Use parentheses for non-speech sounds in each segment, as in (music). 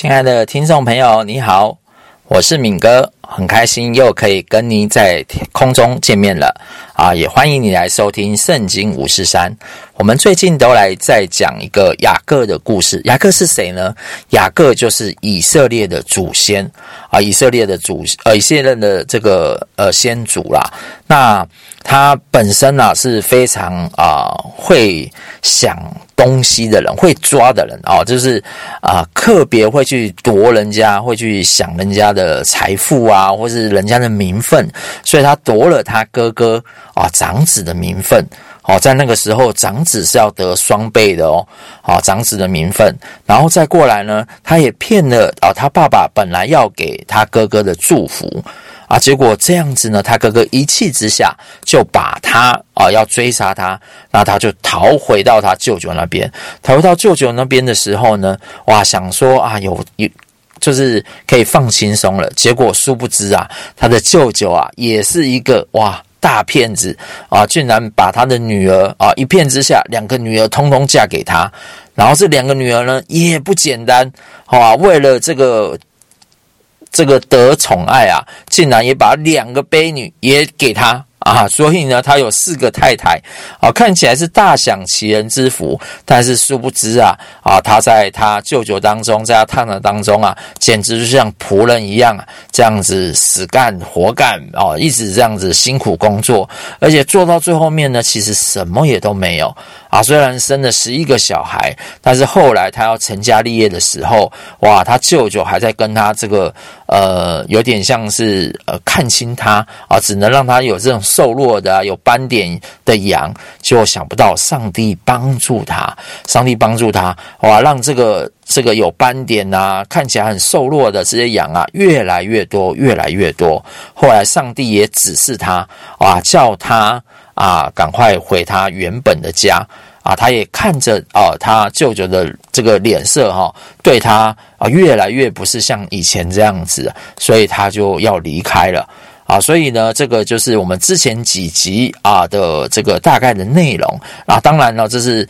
亲爱的听众朋友，你好，我是敏哥，很开心又可以跟您在空中见面了。啊！也欢迎你来收听《圣经五四三》。我们最近都来再讲一个雅各的故事。雅各是谁呢？雅各就是以色列的祖先啊，以色列的祖呃，以色列的这个呃先祖啦。那他本身呢、啊、是非常啊、会想东西的人，会抓的人啊，就是啊特别会去夺人家，会去想人家的财富啊，或是人家的名分，所以他夺了他哥哥啊长子的名分。哦，在那个时候，长子是要得双倍的哦。好，长子的名分，然后再过来呢，他也骗了啊，他爸爸本来要给他哥哥的祝福啊，结果这样子呢，他哥哥一气之下就把他啊要追杀他，那他就逃回到他舅舅那边。逃回到舅舅那边的时候呢，哇，想说啊，有有就是可以放轻松了。结果殊不知啊，他的舅舅啊，也是一个哇。大骗子啊！竟然把他的女儿啊一骗之下，两个女儿通通嫁给他。然后这两个女儿呢也不简单，好啊，为了这个这个得宠爱啊，竟然也把两个悲女也给他。啊，所以呢，他有四个太太，啊，看起来是大享其人之福，但是殊不知啊，啊，他在他舅舅当中，在他太太当中啊，简直就像仆人一样啊，这样子死干活干哦，一直这样子辛苦工作，而且做到最后面呢，其实什么也都没有。啊。虽然生了十一个小孩，但是后来他要成家立业的时候，哇，他舅舅还在跟他这个呃，有点像是呃看轻他啊，只能让他有这种。瘦弱的、有斑点的羊，就想不到上帝帮助他，上帝帮助他，哇，让这个这个有斑点啊，看起来很瘦弱的这些羊啊，越来越多，越来越多。后来上帝也指示他，哇，叫他啊，赶快回他原本的家啊。他也看着啊，他舅舅的这个脸色哈、对他啊，越来越不是像以前这样子，所以他就要离开了。啊，所以呢，这个就是我们之前几集啊的这个大概的内容啊。当然了，这是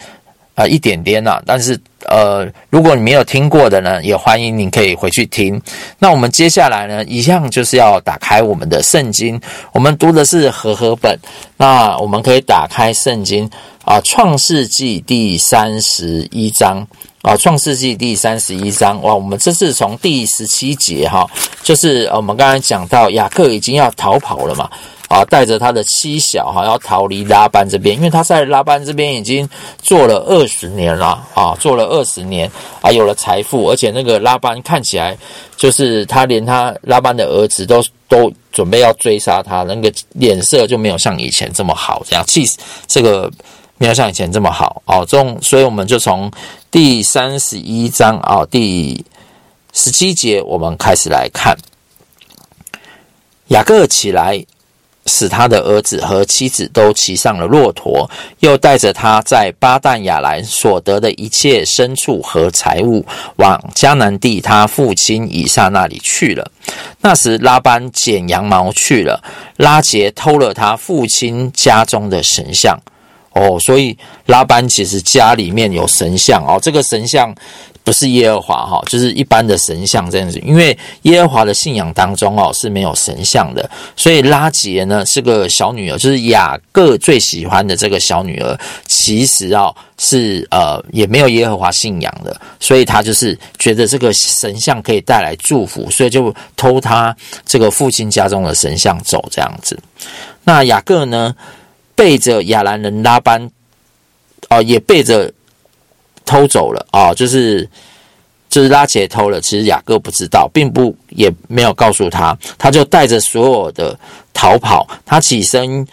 呃一点点呐，但是呃，如果你没有听过的呢，也欢迎你可以回去听。那我们接下来呢，一样就是要打开我们的圣经，我们读的是和合本。那我们可以打开圣经啊，《创世纪》第三十一章。啊，《创世纪》第三十一章哇，我们这是从第十七节哈，就是我们刚才讲到雅各已经要逃跑了嘛，啊，带着他的妻小哈，要逃离拉班这边，因为他在拉班这边已经做了二十年了啊，做了二十年啊，有了财富，而且那个拉班看起来就是他连他拉班的儿子都都准备要追杀他，那个脸色就没有像以前这么好，这样气这个。没有像以前这么好哦，这种，所以我们就从第三十一章啊，第十七节，我们开始来看。雅各起来，使他的儿子和妻子都骑上了骆驼，又带着他在巴旦亚兰所得的一切牲畜和财物，往迦南地他父亲以撒那里去了。那时拉班剪羊毛去了，拉结偷了他父亲家中的神像。哦，所以拉班其实家里面有神像哦，这个神像不是耶和华哈，就是一般的神像这样子。因为耶和华的信仰当中哦是没有神像的，所以拉结呢是个小女儿，就是雅各最喜欢的这个小女儿，其实啊是呃也没有耶和华信仰的，所以他就是觉得这个神像可以带来祝福，所以就偷他这个父亲家中的神像走这样子。那雅各呢？背着亚兰人拉班，啊、呃，也背着偷走了啊、就是就是拉杰偷了。其实雅各不知道，并不也没有告诉他，他就带着所有的逃跑。他起身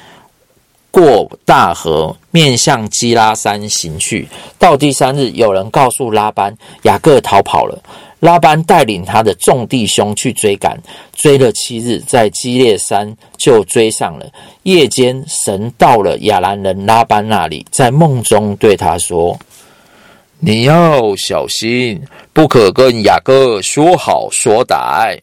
过大河，面向基拉山行去。到第三日，有人告诉拉班，雅各逃跑了。拉班带领他的众弟兄去追赶，追了七日，在基列山就追上了。夜间，神到了亚兰人拉班那里，在梦中对他说：“你要小心，不可跟雅各说好说歹。”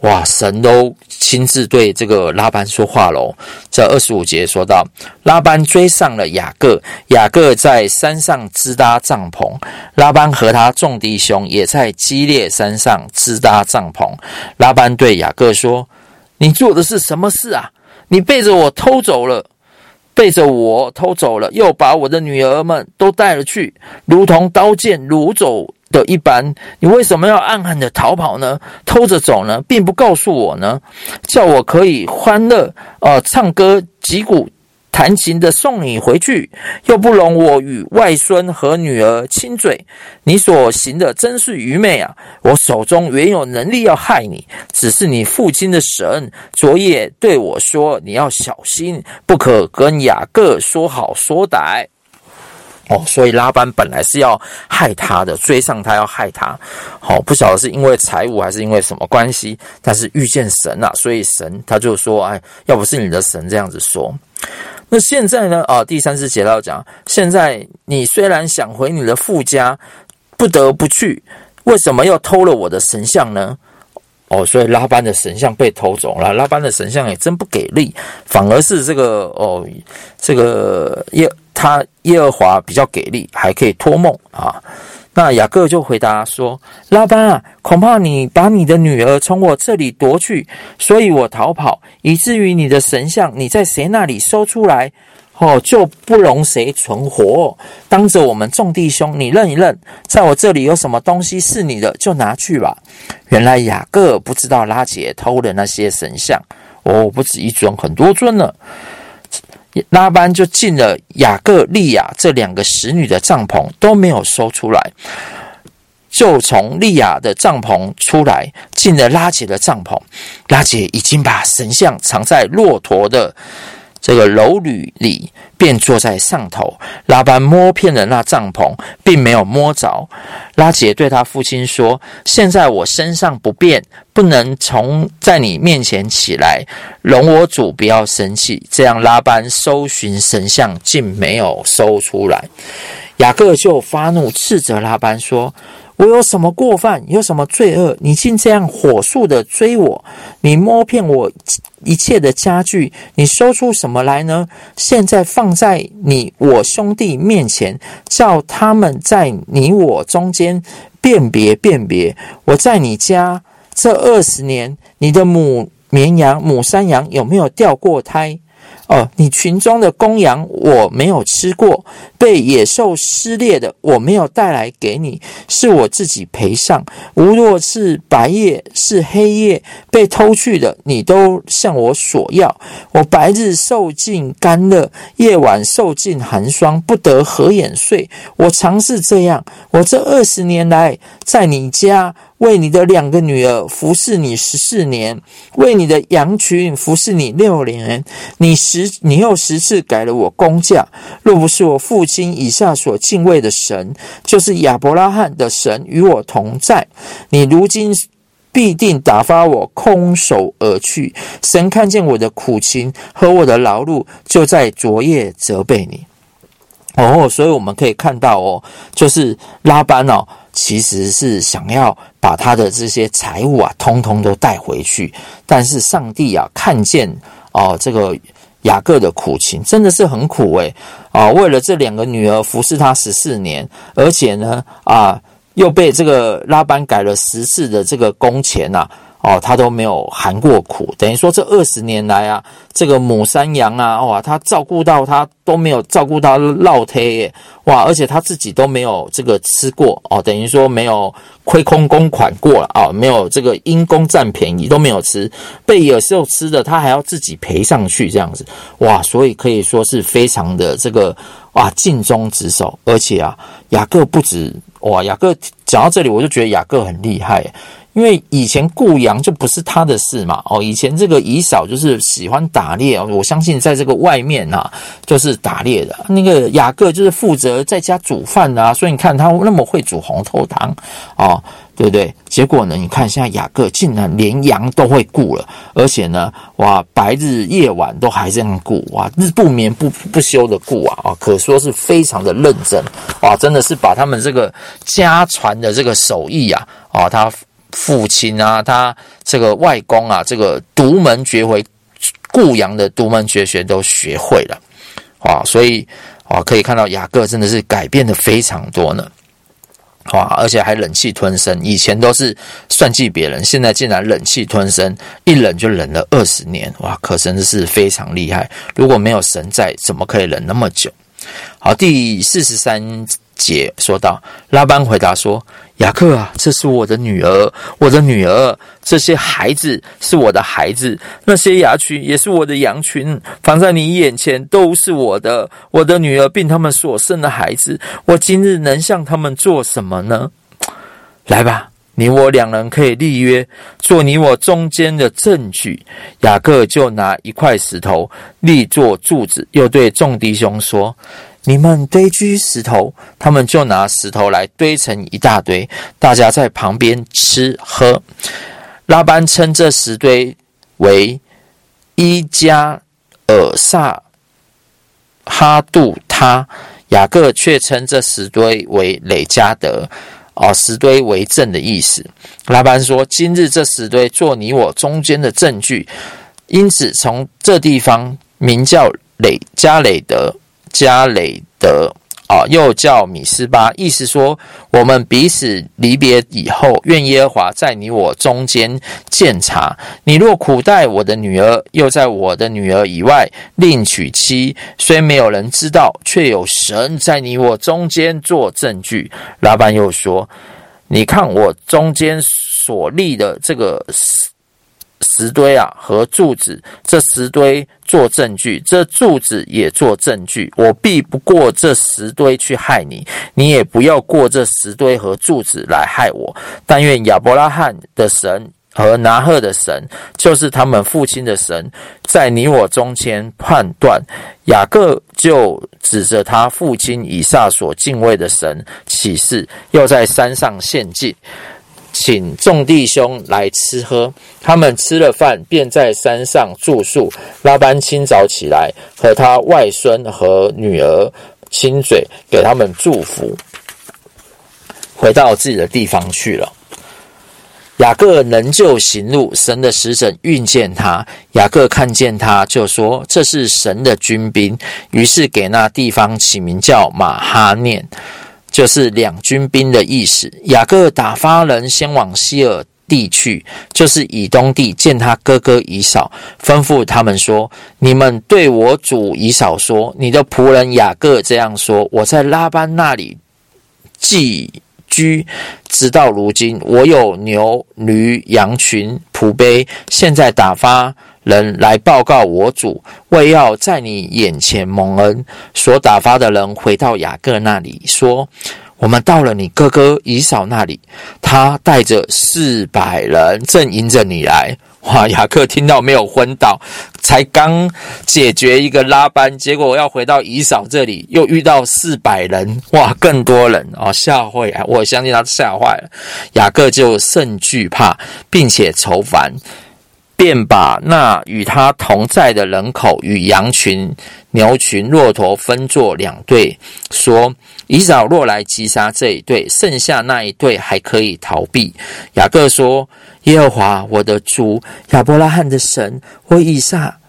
哇，神都亲自对这个拉班说话喽。这二十五节说到，拉班追上了雅各，雅各在山上支搭帐篷，拉班和他众弟兄也在基列山上支搭帐篷。拉班对雅各说：“你做的是什么事啊？你背着我偷走了，背着我偷走了，又把我的女儿们都带了去，如同刀剑掳走。”的一般，你为什么要暗暗的逃跑呢？偷着走呢，并不告诉我呢，叫我可以欢乐，呃，唱歌、击鼓、弹琴的送你回去，又不容我与外孙和女儿亲嘴。你所行的真是愚昧啊！我手中原有能力要害你，只是你父亲的神昨夜对我说：你要小心，不可跟雅各说好说歹。哦，所以拉班本来是要害他的，追上他要害他。好，不晓得是因为财务还是因为什么关系，但是遇见神啊，所以神他就说：“哎，要不是你的神这样子说。”那现在呢？啊，第三次节到讲，现在你虽然想回你的父家，不得不去，为什么要偷了我的神像呢？哦，所以拉班的神像被偷走了。拉班的神像也真不给力，反而是这个哦，这个耶他耶和华比较给力，还可以托梦啊。那雅各就回答说：“拉班啊，恐怕你把你的女儿从我这里夺去，所以我逃跑，以至于你的神像你在谁那里收出来？”哦，就不容谁存活。当着我们众弟兄，你认一认，在我这里有什么东西是你的，就拿去吧。原来雅各不知道拉结偷了那些神像，哦，不止一尊，很多尊呢。拉班就进了雅各、利亚这两个使女的帐篷，都没有说出来，就从利亚的帐篷出来，进了拉姐的帐篷。拉姐已经把神像藏在骆驼的。这个襻履里，便坐在上头。拉班摸遍了那帐篷，并没有摸着。拉结对他父亲说：“现在我身上不便，不能从在你面前起来，容我主不要生气。”这样拉班搜寻神像，竟没有搜出来。雅各就发怒，斥责拉班说。我有什么过犯？有什么罪恶？你竟这样火速的追我！你摸遍我一切的家具，你搜出什么来呢？现在放在你我兄弟面前，叫他们在你我中间辨别辨别。我在你家这二十年，你的母绵羊、母山羊有没有掉过胎？哦，你群中的公羊我没有吃过，被野兽撕裂的我没有带来给你，是我自己赔上。无论是白夜是黑夜被偷去的，你都向我索要。我白日受尽干热，夜晚受尽寒霜，不得合眼睡。我常是这样。我这二十年来在你家。为你的两个女儿服侍你十四年，为你的羊群服侍你六年，你十你又十次改了我工价。若不是我父亲以下所敬畏的神，就是亚伯拉罕的神与我同在，你如今必定打发我空手而去。神看见我的苦情和我的劳碌，就在昨夜责备你。哦，所以我们可以看到哦，就是拉班哦。其实是想要把他的这些财物啊，通通都带回去。但是上帝啊，看见哦，这个雅各的苦情真的是很苦诶啊！为了这两个女儿服侍他十四年，而且呢啊，又被这个拉班改了十次的这个工钱呐。哦，他都没有含过苦，等于说这二十年来啊，这个母山羊啊，哇，他照顾到他都没有照顾到落胎耶，哇，而且他自己都没有这个吃过哦，等于说没有亏空公款过了啊，没有这个因公占便宜都没有吃，被野兽吃的他还要自己赔上去这样子，哇，所以可以说是非常的这个哇尽忠职守，而且啊，雅各不止哇，雅各讲到这里我就觉得雅各很厉害。因为以前雇羊就不是他的事嘛，哦，以前这个以嫂就是喜欢打猎，我相信在这个外面呐，就是打猎的。那个雅各就是负责在家煮饭啊，所以你看他那么会煮红豆汤哦，对不对？结果呢，你看现在雅各竟然连羊都会雇了，而且呢，哇，白日夜晚都还这样雇，哇，日不眠不不休的雇啊，啊，可说是非常的认真，哇，真的是把他们这个家传的这个手艺啊，啊，他。父亲啊，他这个外公啊，这个独门绝回，固阳的独门绝学都学会了，啊，所以啊，可以看到雅各真的是改变的非常多呢，啊，而且还忍气吞声，以前都是算计别人，现在竟然忍气吞声，一忍就忍了二十年，哇，可真的是非常厉害。如果没有神在，怎么可以忍那么久？好，第四十三。姐说道：“拉班回答说，雅各啊，这是我的女儿，我的女儿。这些孩子是我的孩子，那些羊群也是我的羊群，放在你眼前都是我的。我的女儿并他们所生的孩子，我今日能向他们做什么呢？来吧，你我两人可以立约，做你我中间的证据。”雅各就拿一块石头立作柱子，又对众弟兄说。你们堆积石头，他们就拿石头来堆成一大堆，大家在旁边吃喝。拉班称这石堆为伊加尔萨哈杜他，雅各却称这石堆为累加德，哦，石堆为证的意思。拉班说：“今日这石堆做你我中间的证据，因此从这地方名叫累加累德。”加雷德啊，又叫米斯巴，意思说我们彼此离别以后，愿耶和华在你我中间鉴察。你若苦待我的女儿，又在我的女儿以外另娶妻，虽没有人知道，却有神在你我中间做证据。拉班又说：“你看我中间所立的这个。”石堆啊，和柱子，这石堆做证据，这柱子也做证据。我必不过这石堆去害你，你也不要过这石堆和柱子来害我。但愿亚伯拉罕的神和拿鹤的神，就是他们父亲的神，在你我中间判断。雅各就指着他父亲以撒所敬畏的神起誓，又在山上献祭。请众弟兄来吃喝，他们吃了饭，便在山上住宿。拉班清早起来，和他外孙和女儿亲嘴，给他们祝福，回到自己的地方去了。雅各仍旧行路，神的使者遇见他，雅各看见他，就说：“这是神的军兵。”于是给那地方起名叫马哈念。就是两军兵的意思。雅各打发人先往西尔地去，就是以东地，见他哥哥以扫，吩咐他们说：“你们对我主以扫说，你的仆人雅各这样说：我在拉班那里寄居，直到如今，我有牛驴羊群仆婢，现在打发。”人来报告我主，为要在你眼前蒙恩，所打发的人回到雅各那里说：“我们到了你哥哥以扫那里，他带着四百人正迎着你来。” (laughs) 哇！雅克听到没有昏倒，才刚解决一个拉班，结果我要回到姨嫂这里，又遇到四百人，哇，更多人哦，吓坏啊！我相信他吓坏了，雅克就甚惧怕，并且愁烦。便把那与他同在的人口与羊群、牛群、骆驼分作两队，说：以扫若来击杀这一队，剩下那一队还可以逃避。雅各说：耶和华我的主亚伯拉罕的神，我以撒。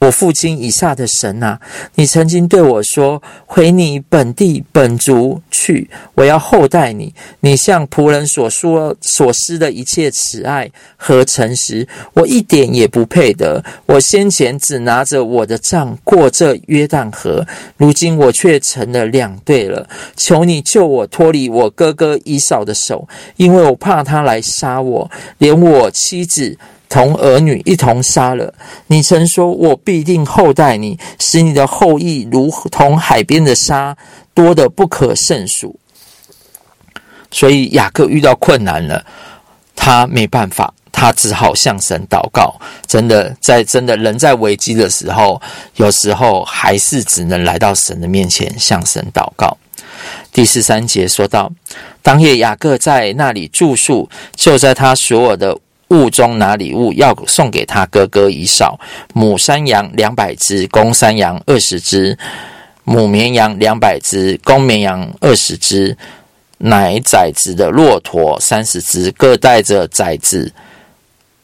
我父亲以下的神啊，你曾经对我说：“回你本地本族去，我要厚待你。你向仆人所说所施的一切慈爱和诚实，我一点也不配得。我先前只拿着我的杖过这约旦河，如今我却成了两队了。求你救我脱离我哥哥以扫的手，因为我怕他来杀我，连我妻子。”同儿女一同杀了。你曾说：“我必定厚待你，使你的后裔如同海边的沙，多得不可胜数。”所以雅各遇到困难了，他没办法，他只好向神祷告。真的，在真的人在危机的时候，有时候还是只能来到神的面前向神祷告。第十三节说到，当夜雅各在那里住宿，就在他所有的。物中拿礼物要送给他哥哥以扫，母山羊两百只，公山羊二十只，母绵羊两百只，公绵羊二十只，奶崽子的骆驼三十只，各带着崽子；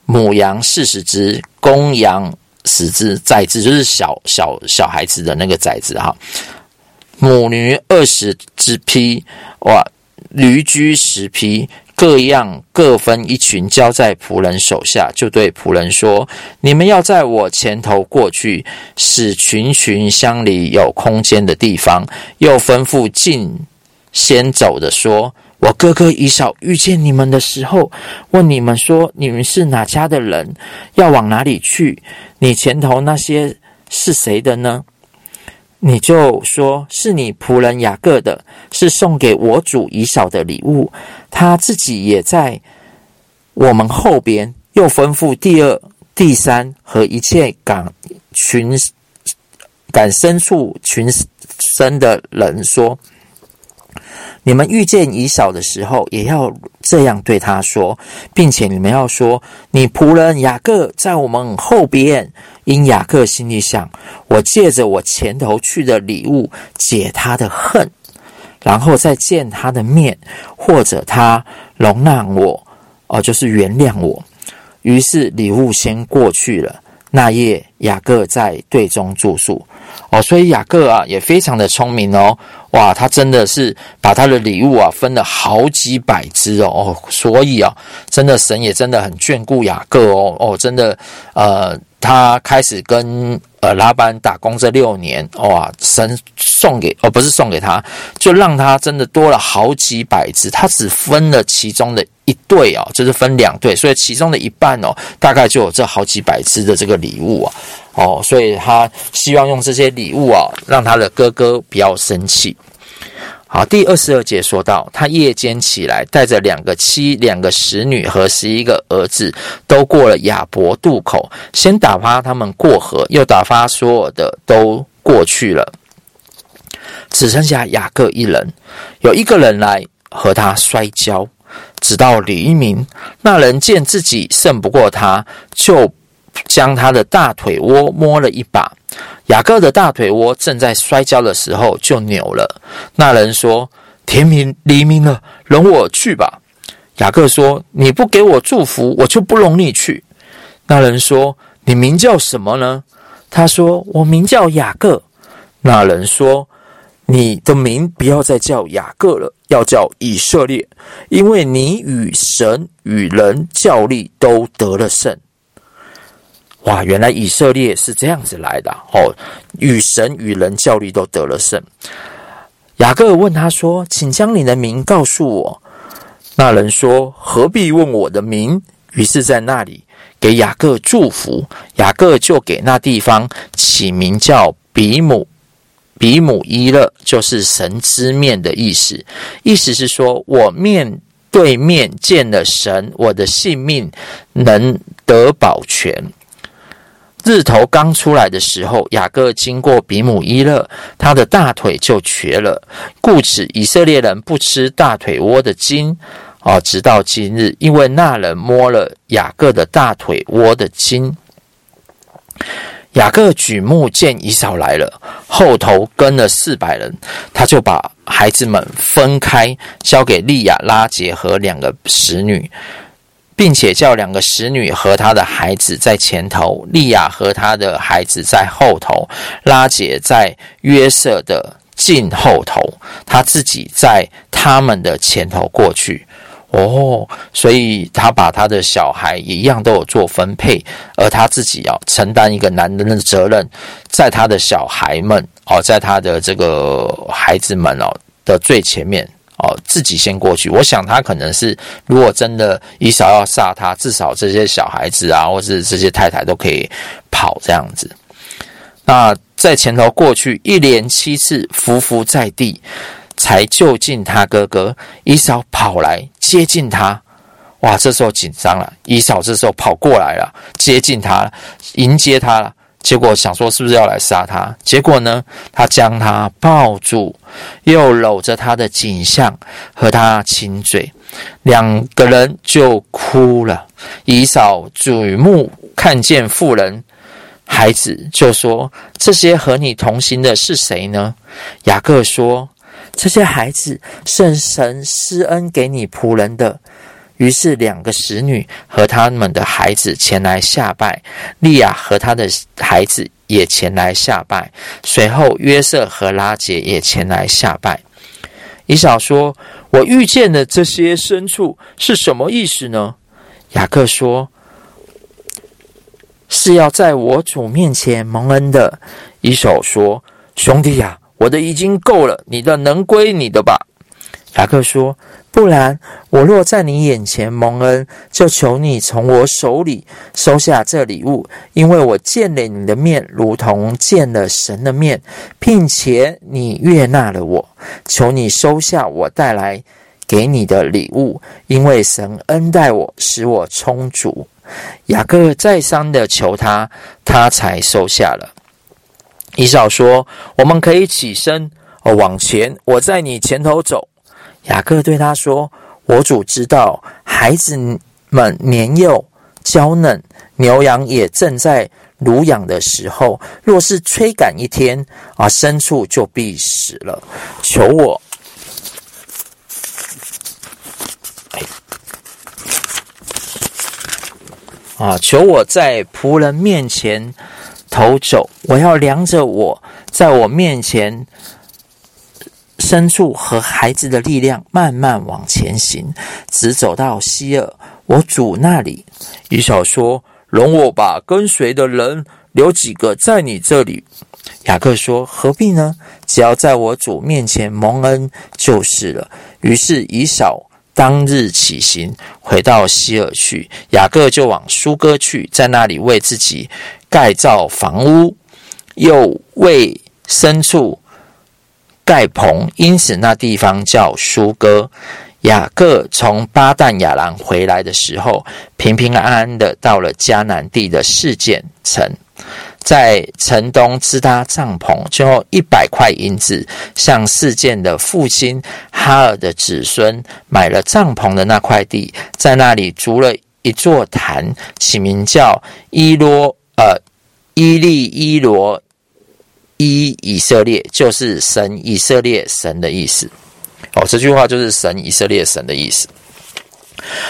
母羊四十只，公羊十只。崽子就是小小小孩子的那个崽子哈。母驴二十只匹，哇，驴驹十匹。各样各分一群，交在仆人手下，就对仆人说：“你们要在我前头过去，使群群乡里，有空间的地方。”又吩咐近先走的说：“我哥哥以扫遇见你们的时候，问你们说：你们是哪家的人？要往哪里去？你前头那些是谁的呢？”你就说是你仆人雅各的，是送给我主以扫的礼物。他自己也在我们后边。又吩咐第二、第三和一切赶群赶牲畜群生的人说。你们遇见以扫的时候，也要这样对他说，并且你们要说：你仆人雅各在我们后边。因雅各心里想：我借着我前头去的礼物解他的恨，然后再见他的面，或者他容纳我，哦，就是原谅我。于是礼物先过去了。那夜雅各在队中住宿。哦，所以雅各啊也非常的聪明哦，哇，他真的是把他的礼物啊分了好几百支哦，哦，所以啊，真的神也真的很眷顾雅各哦，哦，真的，呃，他开始跟呃拉班打工这六年，哇，神送给哦不是送给他，就让他真的多了好几百只，他只分了其中的一对哦，就是分两对，所以其中的一半哦，大概就有这好几百只的这个礼物啊。哦，所以他希望用这些礼物啊，让他的哥哥不要生气。好，第二十二节说到，他夜间起来，带着两个妻、两个使女和十一个儿子，都过了雅博渡口，先打发他们过河，又打发所有的都过去了，只剩下雅各一人。有一个人来和他摔跤，直到黎明。那人见自己胜不过他，就。将他的大腿窝摸了一把，雅各的大腿窝正在摔跤的时候就扭了。那人说：“天明黎明了，容我去吧。”雅各说：“你不给我祝福，我就不容你去。”那人说：“你名叫什么呢？”他说：“我名叫雅各。”那人说：“你的名不要再叫雅各了，要叫以色列，因为你与神与人较力都得了胜。”哇，原来以色列是这样子来的哦！与神与人较力都得了胜。雅各问他说：“请将你的名告诉我。”那人说：“何必问我的名？”于是，在那里给雅各祝福。雅各就给那地方起名叫比母，比母伊勒，就是神之面的意思。意思是说，我面对面见了神，我的性命能得保全。日头刚出来的时候，雅各经过比母伊勒，他的大腿就瘸了。故此，以色列人不吃大腿窝的筋，哦，直到今日，因为那人摸了雅各的大腿窝的筋。雅各举目见以扫来了，后头跟了四百人，他就把孩子们分开，交给利亚、拉结和两个使女。并且叫两个使女和他的孩子在前头，利亚和他的孩子在后头，拉姐在约瑟的近后头，他自己在他们的前头过去。哦，所以他把他的小孩也一样都有做分配，而他自己要承担一个男人的责任，在他的小孩们哦，在他的这个孩子们哦的最前面。哦，自己先过去。我想他可能是，如果真的以嫂要杀他，至少这些小孩子啊，或是这些太太都可以跑这样子。那在前头过去，一连七次伏伏在地，才救近他哥哥。以嫂跑来接近他，哇，这时候紧张了。以嫂这时候跑过来了，接近他，迎接他了。结果想说是不是要来杀他？结果呢，他将他抱住，又搂着他的颈项和他亲嘴，两个人就哭了。以扫举目看见妇人、孩子，就说：“这些和你同行的是谁呢？”雅各说：“这些孩子是神施恩给你仆人的。”于是，两个使女和他们的孩子前来下拜，利亚和他的孩子也前来下拜。随后，约瑟和拉杰也前来下拜。以扫说：“我遇见的这些牲畜是什么意思呢？”雅各说：“是要在我主面前蒙恩的。”以扫说：“兄弟呀，我的已经够了，你的能归你的吧。”雅各说。不然，我若在你眼前蒙恩，就求你从我手里收下这礼物，因为我见了你的面，如同见了神的面，并且你悦纳了我。求你收下我带来给你的礼物，因为神恩待我，使我充足。雅各再三的求他，他才收下了。以扫说：“我们可以起身，哦，往前，我在你前头走。”雅各对他说：“我主知道，孩子们年幼娇嫩，牛羊也正在乳养的时候。若是催赶一天，啊，牲畜就必死了。求我，啊，求我在仆人面前头走。我要量着我在我面前。”牲畜和孩子的力量慢慢往前行，直走到希尔我主那里。以扫说：“容我把跟随的人留几个在你这里。”雅各说：“何必呢？只要在我主面前蒙恩就是了。”于是以扫当日起行，回到希尔去。雅各就往苏哥去，在那里为自己盖造房屋，又为牲畜。盖棚，因此那地方叫疏割。雅各从巴旦亚兰回来的时候，平平安安的到了迦南地的示剑城，在城东支搭帐篷，最后一百块银子，向示剑的父亲哈尔的子孙买了帐篷的那块地，在那里筑了一座坛，起名叫伊罗呃伊利伊罗。一以色列就是神以色列神的意思哦，这句话就是神以色列神的意思。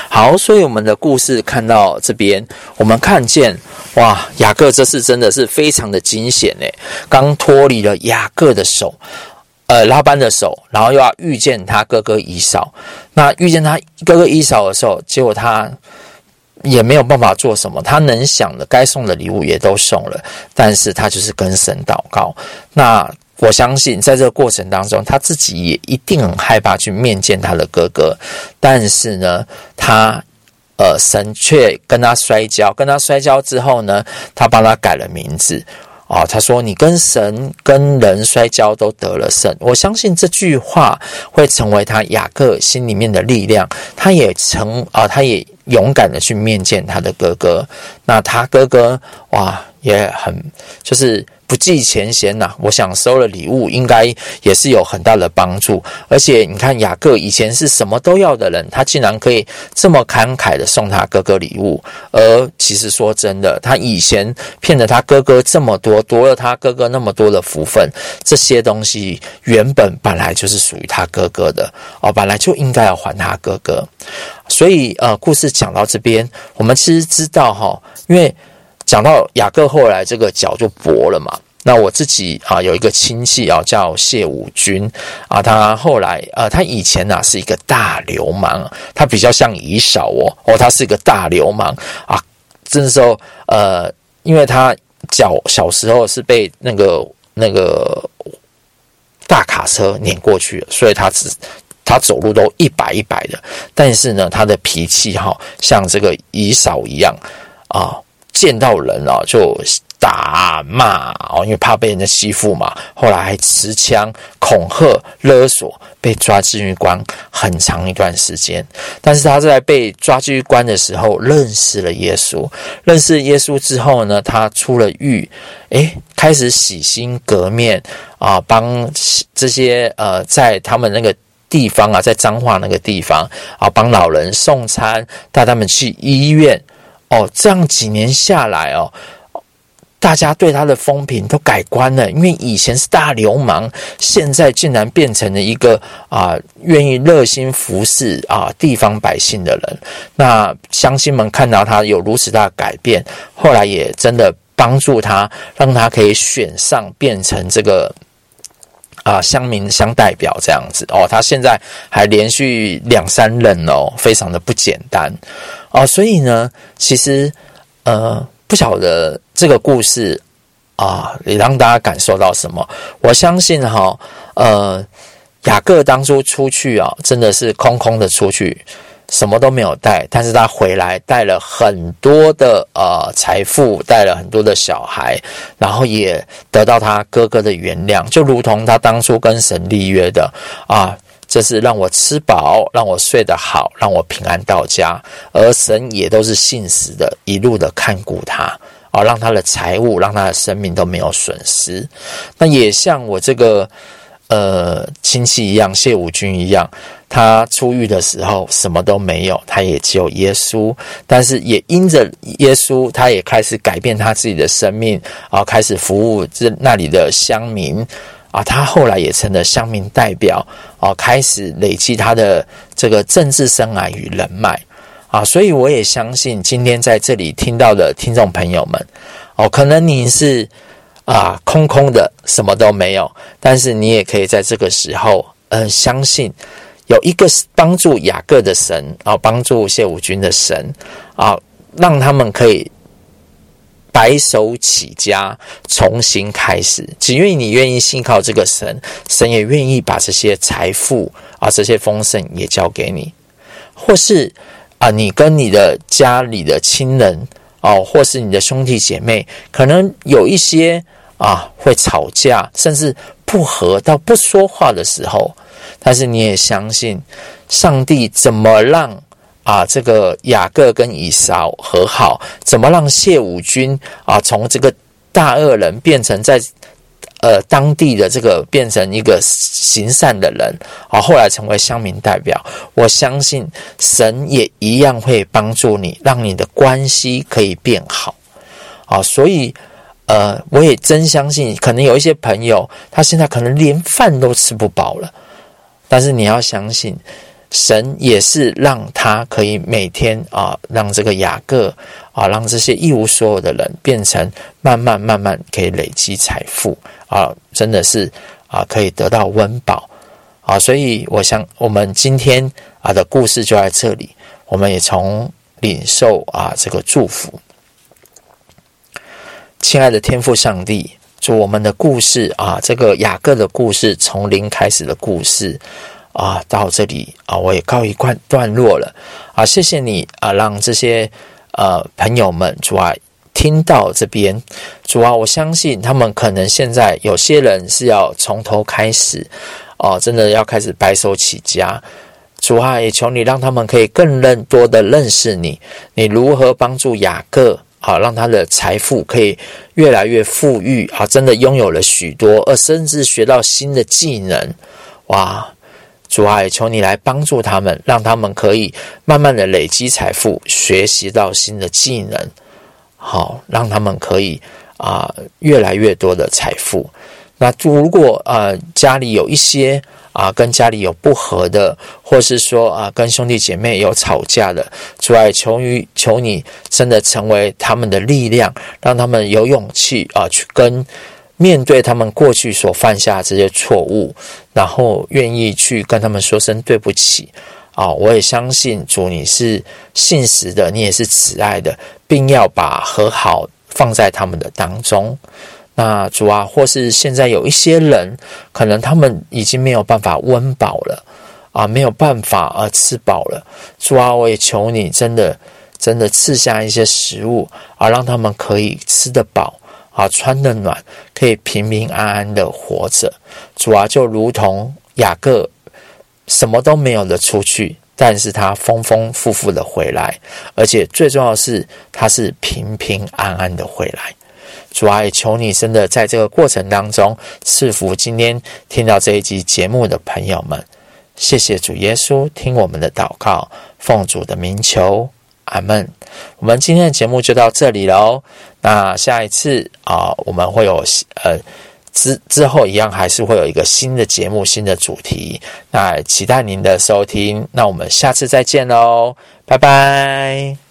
好，所以我们的故事看到这边，我们看见哇，雅各这次真的是非常的惊险诶，刚脱离了雅各的手，呃，拉班的手，然后又要遇见他哥哥以扫。那遇见他哥哥以扫的时候，结果他。也没有办法做什么，他能想的该送的礼物也都送了，但是他就是跟神祷告。那我相信在这个过程当中，他自己也一定很害怕去面见他的哥哥，但是呢，他呃，神却跟他摔跤，跟他摔跤之后呢，他帮他改了名字。啊、他说：“你跟神、跟人摔跤都得了胜。”我相信这句话会成为他雅各心里面的力量。他也成啊、他也勇敢的去面见他的哥哥。那他哥哥哇，也很就是。不计前嫌呐，我想收了礼物应该也是有很大的帮助。而且你看雅各以前是什么都要的人，他竟然可以这么慷慨的送他哥哥礼物。而其实说真的，他以前骗了他哥哥这么多，夺了他哥哥那么多的福分，这些东西原本本来就是属于他哥哥的哦，本来就应该要还他哥哥。所以呃，故事讲到这边，我们其实知道哈，因为。讲到雅各后来这个脚就跛了嘛，那我自己啊有一个亲戚啊叫谢武军啊，他后来呃他以前呢、啊、是一个大流氓，他比较像以扫哦哦，他是一个大流氓啊，这时候呃因为他脚小时候是被那个那个大卡车碾过去，所以他只他走路都一摆一摆的，但是呢他的脾气哈像这个以扫一样啊。见到人啊，就打骂哦，因为怕被人家欺负嘛。后来还持枪恐吓勒索，被抓进狱关很长一段时间。但是他在被抓进狱关的时候，认识了耶稣。认识耶稣之后呢，他出了狱，诶，开始洗心革面啊，帮这些呃，在他们那个地方啊，在彰化那个地方啊，帮老人送餐，带他们去医院。哦，这样几年下来哦，大家对他的风评都改观了，因为以前是大流氓，现在竟然变成了一个啊愿意热心服侍啊地方百姓的人。那乡亲们看到他有如此大的改变，后来也真的帮助他，让他可以选上，变成这个啊乡民乡代表这样子哦。他现在还连续两三任哦，非常的不简单哦。所以呢，其实呃。不晓得这个故事啊，也让大家感受到什么？我相信哈，呃，雅各当初出去啊，真的是空空的出去，什么都没有带，但是他回来带了很多的呃财富，带了很多的小孩，然后也得到他哥哥的原谅，就如同他当初跟神立约的啊。这是让我吃饱，让我睡得好，让我平安到家。而神也都是信实的，一路的看顾他，啊，让他的财物，让他的生命都没有损失。那也像我这个呃亲戚一样，谢武军一样，他出狱的时候什么都没有，他也只有耶稣，但是也因着耶稣，他也开始改变他自己的生命，啊，开始服务这那里的乡民。啊，他后来也成了乡民代表，啊，开始累积他的这个政治生涯与人脉，啊，所以我也相信今天在这里听到的听众朋友们，哦，可能你是啊空空的，什么都没有，但是你也可以在这个时候，嗯，相信有一个帮助雅各的神，啊，帮助谢武军的神，啊，让他们可以。白手起家，重新开始。只因为你愿意信靠这个神，神也愿意把这些财富啊，这些丰盛也交给你。或是啊，你跟你的家里的亲人哦，或是你的兄弟姐妹，可能有一些啊会吵架，甚至不和到不说话的时候，但是你也相信上帝怎么让。啊，这个雅各跟以扫和好，怎么让谢武军啊从这个大恶人变成在呃当地的这个变成一个行善的人啊，后来成为乡民代表。我相信神也一样会帮助你，让你的关系可以变好啊。所以呃，我也真相信，可能有一些朋友他现在可能连饭都吃不饱了，但是你要相信。神也是让他可以每天啊，让这个雅各啊，让这些一无所有的人变成慢慢慢慢可以累积财富啊，真的是啊，可以得到温饱啊。所以我想，我们今天啊的故事就在这里，我们也从领受啊这个祝福。亲爱的天父上帝，祝我们的故事啊，这个雅各的故事从零开始的故事。啊，到这里啊，我也告一段段落了啊！谢谢你啊，让这些呃朋友们主啊听到这边，主啊，我相信他们可能现在有些人是要从头开始哦、啊，真的要开始白手起家。主啊，也求你让他们可以更认多的认识你，你如何帮助雅各啊，让他的财富可以越来越富裕啊，真的拥有了许多，而甚至学到新的技能，哇！主啊，也求你来帮助他们，让他们可以慢慢的累积财富，学习到新的技能，好，让他们可以啊、越来越多的财富。那如果呃家里有一些啊、跟家里有不和的，或是说啊、跟兄弟姐妹有吵架的，主啊，求于求你真的成为他们的力量，让他们有勇气啊、去跟。面对他们过去所犯下这些错误，然后愿意去跟他们说声对不起啊！我也相信主，你是信实的，你也是慈爱的，并要把和好放在他们的当中。那主啊，或是现在有一些人，可能他们已经没有办法温饱了啊，没有办法啊吃饱了。主啊，我也求你，真的真的赐下一些食物啊，让他们可以吃得饱。啊，穿得暖，可以平平安安的活着。主啊，就如同雅各什么都没有的出去，但是他丰丰富富的回来，而且最重要的是，他是平平安安的回来。主啊，也求你真的在这个过程当中赐福今天听到这一集节目的朋友们。谢谢主耶稣，听我们的祷告，奉主的名求，阿门。我们今天的节目就到这里喽。那下一次啊，我们会有呃之之后一样，还是会有一个新的节目、新的主题。那期待您的收听。那我们下次再见喽，拜拜。